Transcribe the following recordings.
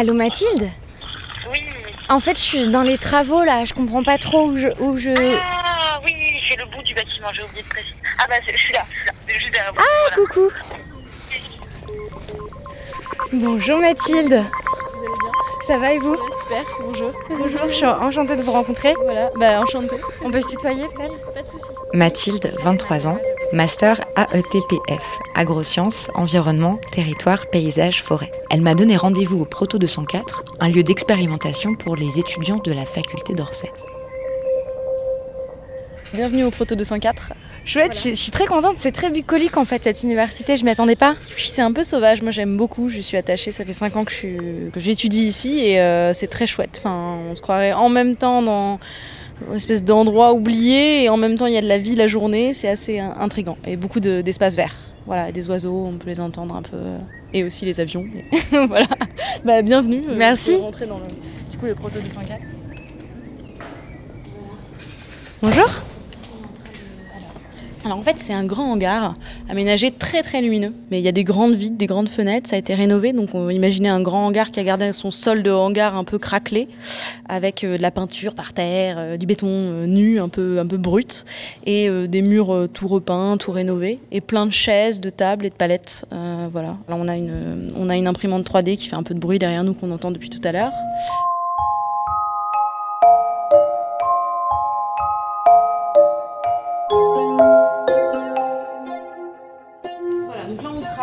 Allô Mathilde Oui. En fait, je suis dans les travaux là, je comprends pas trop où je. Où je... Ah oui, c'est le bout du bâtiment, j'ai oublié de préciser. Ah bah je suis là, je suis là, juste derrière vous. Ah, voilà. coucou Bonjour Mathilde Vous allez bien Ça va et vous Ouais, Super, bonjour. Bonjour, je suis enchantée de vous rencontrer. Voilà, bah enchanté. On peut se tutoyer peut-être? Pas de soucis. Mathilde, 23 ans, master AETPF, agrosciences, environnement, territoire, paysage, forêt. Elle m'a donné rendez-vous au Proto 204, un lieu d'expérimentation pour les étudiants de la faculté d'Orsay. Bienvenue au Proto 204. Chouette, je, je suis très contente, c'est très bucolique en fait cette université, je m'y attendais pas. Puis c'est un peu sauvage, moi j'aime beaucoup, je suis attachée, ça fait 5 ans que je suis- que j'étudie ici et euh, c'est très chouette. Enfin, on se croirait en même temps dans une espèce d'endroit oublié et en même temps il y a de la vie la journée, c'est assez intrigant et beaucoup de- d'espaces verts. Voilà, des oiseaux, on peut les entendre un peu et aussi les avions. mais voilà, bah, bienvenue. euh, Merci. pour rentrer dans le, du coup, le Proto 204. Bonjour Alors en fait c'est un grand hangar aménagé très très lumineux. Mais il y a des grandes vitres, des grandes fenêtres, ça a été rénové. Donc on imaginait un grand hangar qui a gardé son sol de hangar un peu craquelé, avec euh, de la peinture par terre, euh, du béton euh, nu, un peu, un peu brut, et des murs tout repeints, tout rénovés, et plein de chaises, de tables et de palettes. Voilà. Là on a, une, on a une imprimante 3D qui fait un peu de bruit derrière nous qu'on entend depuis tout à l'heure.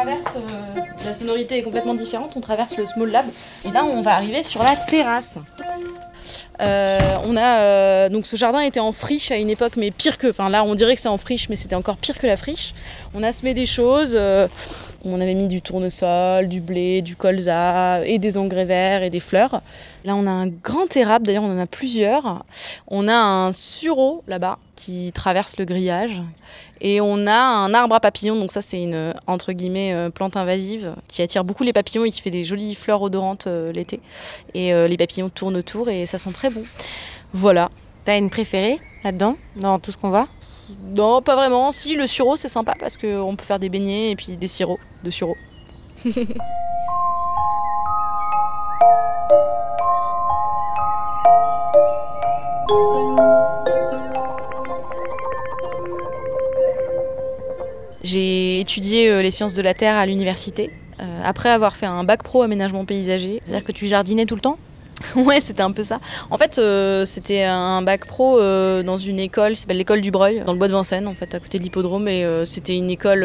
Euh, la sonorité est complètement différente, on traverse le Small Lab et là on va arriver sur la terrasse. Euh, on a euh, donc ce jardin était en friche à une époque, mais pire que, enfin là on dirait que c'est en friche, mais c'était encore pire que la friche. On a semé des choses, on avait mis du tournesol, du blé, du colza et des engrais verts et des fleurs. Là on a un grand érable, d'ailleurs on en a plusieurs. On a un sureau là-bas qui traverse le grillage. Et on a un arbre à papillons, donc ça c'est une entre guillemets euh, plante invasive qui attire beaucoup les papillons et qui fait des jolies fleurs odorantes euh, l'été. Et euh, les papillons tournent autour et ça sent très bon. Voilà. T'as une préférée là-dedans, dans tout ce qu'on voit? Non, pas vraiment. Si, le sureau c'est sympa parce qu'on peut faire des beignets et puis des sirops de sureau. étudié euh, les sciences de la terre à l'université. euh, après avoir fait un bac pro aménagement paysager, C'est-à-dire que tu jardinais tout le temps? Ouais, c'était un peu ça. En fait, euh, c'était un bac pro euh, dans une école qui s'appelle l'école du Breuil, dans le bois de Vincennes, en fait, à côté de l'hippodrome. Et euh, c'était une école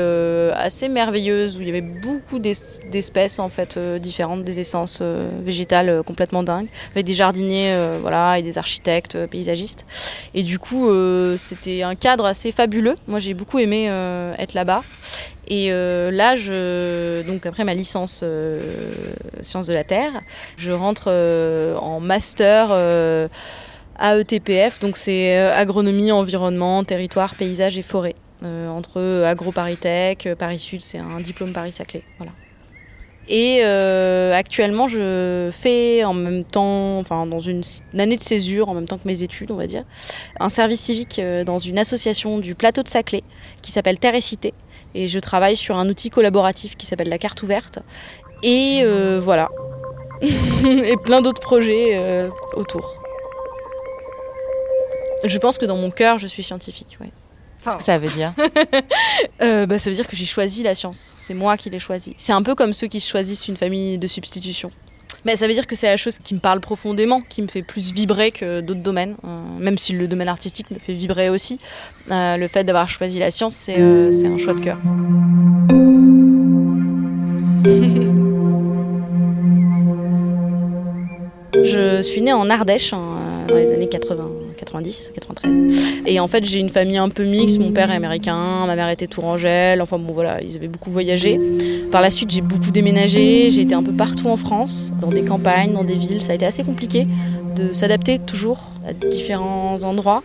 assez merveilleuse où il y avait beaucoup d'es- d'espèces en fait différentes, des essences végétales complètement dingues, avec des jardiniers, voilà, et des architectes, paysagistes. Et du coup, c'était un cadre assez fabuleux. Moi, j'ai beaucoup aimé être là-bas. Et euh, là, je, donc après ma licence euh, sciences de la terre, je rentre euh, en master AETPF, donc c'est agronomie, environnement, territoire, paysage et forêt. Entre AgroParisTech, euh, Paris Sud, c'est un diplôme Paris-Saclay. Voilà. Et actuellement, je fais en même temps, enfin dans une, une année de césure, en même temps que mes études, on va dire, un service civique dans une association du plateau de Saclay qui s'appelle Terre et Cité. Et je travaille sur un outil collaboratif qui s'appelle la carte ouverte. Et euh, voilà. et plein d'autres projets euh, autour. Je pense que dans mon cœur, je suis scientifique. ouais. Qu'est-ce que ça veut dire? Euh, bah, ça veut dire que j'ai choisi la science. C'est moi qui l'ai choisi. C'est un peu comme ceux qui choisissent une famille de substitution. Ça veut dire que c'est la chose qui me parle profondément, qui me fait plus vibrer que d'autres domaines. Euh, même si le domaine artistique me fait vibrer aussi. Euh, le fait d'avoir choisi la science, c'est euh, un choix de cœur. Je suis née en Ardèche hein, dans les années 80, 90, 93. Et en fait, j'ai une famille un peu mixte. Mon père est américain, ma mère était tourangelle. Enfin bon, voilà, ils avaient beaucoup voyagé. Par la suite, j'ai beaucoup déménagé. J'ai été un peu partout en France, dans des campagnes, dans des villes. Ça a été assez compliqué de s'adapter toujours à différents endroits.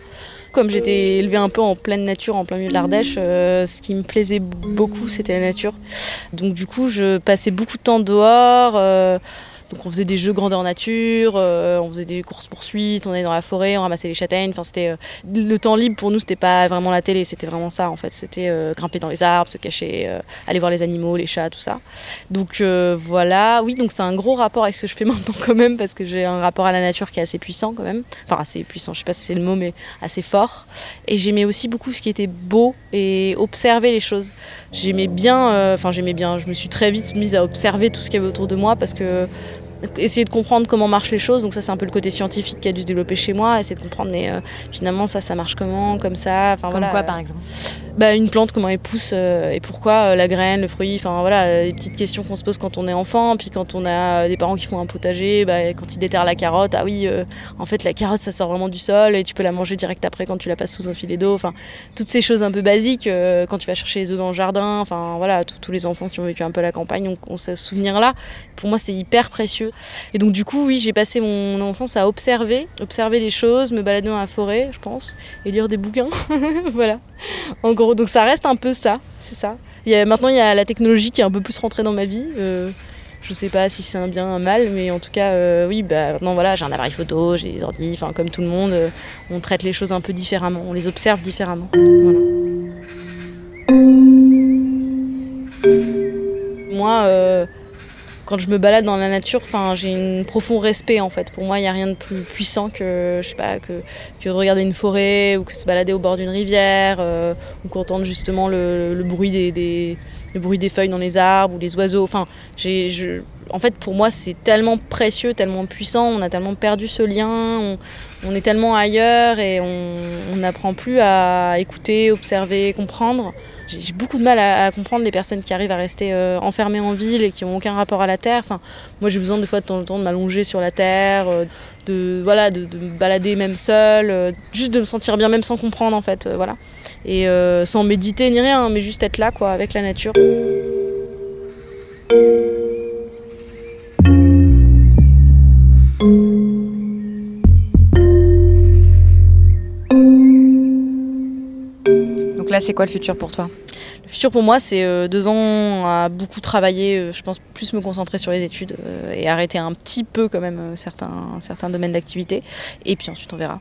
Comme j'étais élevée un peu en pleine nature, en plein milieu de l'Ardèche, euh, ce qui me plaisait beaucoup, c'était la nature. Donc du coup, je passais beaucoup de temps dehors. euh, Donc on faisait des jeux grandeur nature, euh, on faisait des courses poursuites, on allait dans la forêt, on ramassait les châtaignes. Enfin c'était euh, le temps libre pour nous, c'était pas vraiment la télé, c'était vraiment ça en fait. C'était euh, grimper dans les arbres, se cacher, euh, aller voir les animaux, les chats, tout ça. Donc euh, voilà, oui, donc c'est un gros rapport avec ce que je fais maintenant quand même parce que j'ai un rapport à la nature qui est assez puissant quand même. Enfin assez puissant, je sais pas si c'est le mot, mais assez fort. Et j'aimais aussi beaucoup ce qui était beau et observer les choses. J'aimais bien, euh, enfin j'aimais bien, je me suis très vite mise à observer tout ce qu'il y avait autour de moi parce que essayer de comprendre comment marchent les choses. Donc ça c'est un peu le côté scientifique qui a dû se développer chez moi essayer de comprendre mais euh, finalement ça ça marche comment comme ça enfin Comme voilà. quoi, euh, par exemple bah, une plante, comment elle pousse euh, et pourquoi euh, la graine, le fruit, enfin voilà, euh, les petites questions qu'on se pose quand on est enfant, puis quand on a des parents qui font un potager, bah, quand ils déterrent la carotte, ah oui, en fait la carotte ça sort vraiment du sol et tu peux la manger direct après quand tu la passes sous un filet d'eau, enfin toutes ces choses un peu basiques quand tu vas chercher les œufs dans le jardin, enfin voilà, tous tous les enfants qui ont vécu un peu la campagne ont, ont ce souvenir-là. Pour moi c'est hyper précieux. Et donc du coup oui, j'ai passé mon enfance à observer, observer les choses, me balader dans la forêt, je pense, et lire des bouquins, voilà. En gros, donc ça reste un peu ça, c'est ça. Maintenant, il y a la technologie qui est un peu plus rentrée dans ma vie. Euh, je sais pas si c'est un bien, un mal, mais en tout cas, euh, oui, bah, maintenant, voilà, j'ai un appareil photo, j'ai des ordi, comme tout le monde, euh, on traite les choses un peu différemment, on les observe différemment. Quand je me balade dans la nature, j'ai un profond respect en fait. Pour moi, il n'y a rien de plus puissant que, je sais pas, que, de regarder une forêt ou que se balader au bord d'une rivière euh, ou qu'entendre justement le, bruit des, des- feuilles dans les arbres ou les oiseaux. Enfin, en fait, pour moi, c'est tellement précieux, tellement puissant. On a tellement perdu ce lien. On, est tellement ailleurs et on n'apprend plus à écouter, observer, comprendre. J'ai beaucoup de mal à, comprendre les personnes qui arrivent à rester euh, enfermées en ville et qui n'ont aucun rapport à la terre. Enfin, moi, j'ai besoin des fois de temps en temps de m'allonger sur la terre, euh, de voilà, de, de me balader même seule, euh, juste de me sentir bien même sans comprendre en fait, voilà. Et sans méditer ni rien, mais juste être là quoi, avec la nature. C'est quoi le futur pour toi Le futur pour moi, c'est euh, deux ans à beaucoup travailler, euh, je pense plus me concentrer sur les études euh, et arrêter un petit peu quand même certains, certains domaines d'activité. Et puis ensuite, on verra.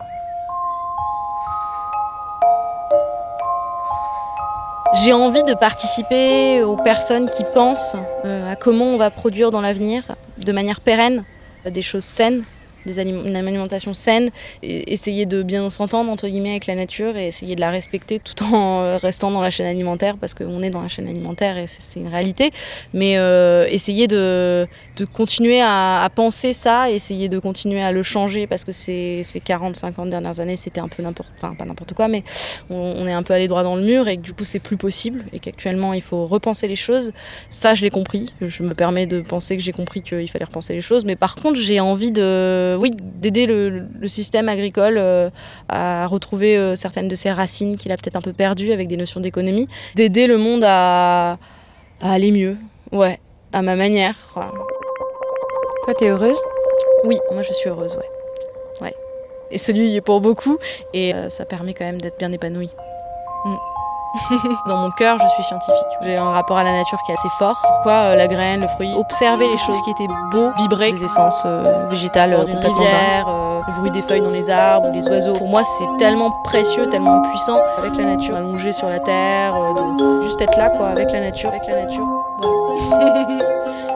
J'ai envie de participer aux personnes qui pensent à comment on va produire dans l'avenir de manière pérenne des choses saines, une alimentation saine, essayer de bien s'entendre entre guillemets avec la nature et essayer de la respecter tout en euh, restant dans la chaîne alimentaire parce qu'on est dans la chaîne alimentaire et c'est une réalité. Mais euh, essayer de, continuer à, penser ça, essayer de continuer à le changer parce que ces, ces 40-50 dernières années c'était un peu n'importe, quoi, mais on, on est un peu allé droit dans le mur et que du coup c'est plus possible et qu'actuellement il faut repenser les choses. Ça je l'ai compris, je me permets de penser que j'ai compris qu'il fallait repenser les choses, mais par contre j'ai envie de, oui, d'aider le, le système agricole euh, à retrouver euh, certaines de ses racines qu'il a peut-être un peu perdues avec des notions d'économie, d'aider le monde à, à aller mieux, ouais, à ma manière. voilà. Toi, t'es heureuse? Oui, moi je suis heureuse, ouais. ouais. Et celui est pour beaucoup, et euh, ça permet quand même d'être bien épanoui. Mm. Dans mon cœur, je suis scientifique. J'ai un rapport à la nature qui est assez fort. Pourquoi euh, la graine, le fruit? Observer les choses qui étaient beaux, vibrer des essences euh, végétales euh, d'une rivière, euh, le bruit des feuilles dans les arbres les oiseaux. Pour moi, c'est tellement précieux, tellement puissant avec la nature, allongé sur la terre, de juste être là, quoi, avec la nature, avec la nature. Voilà.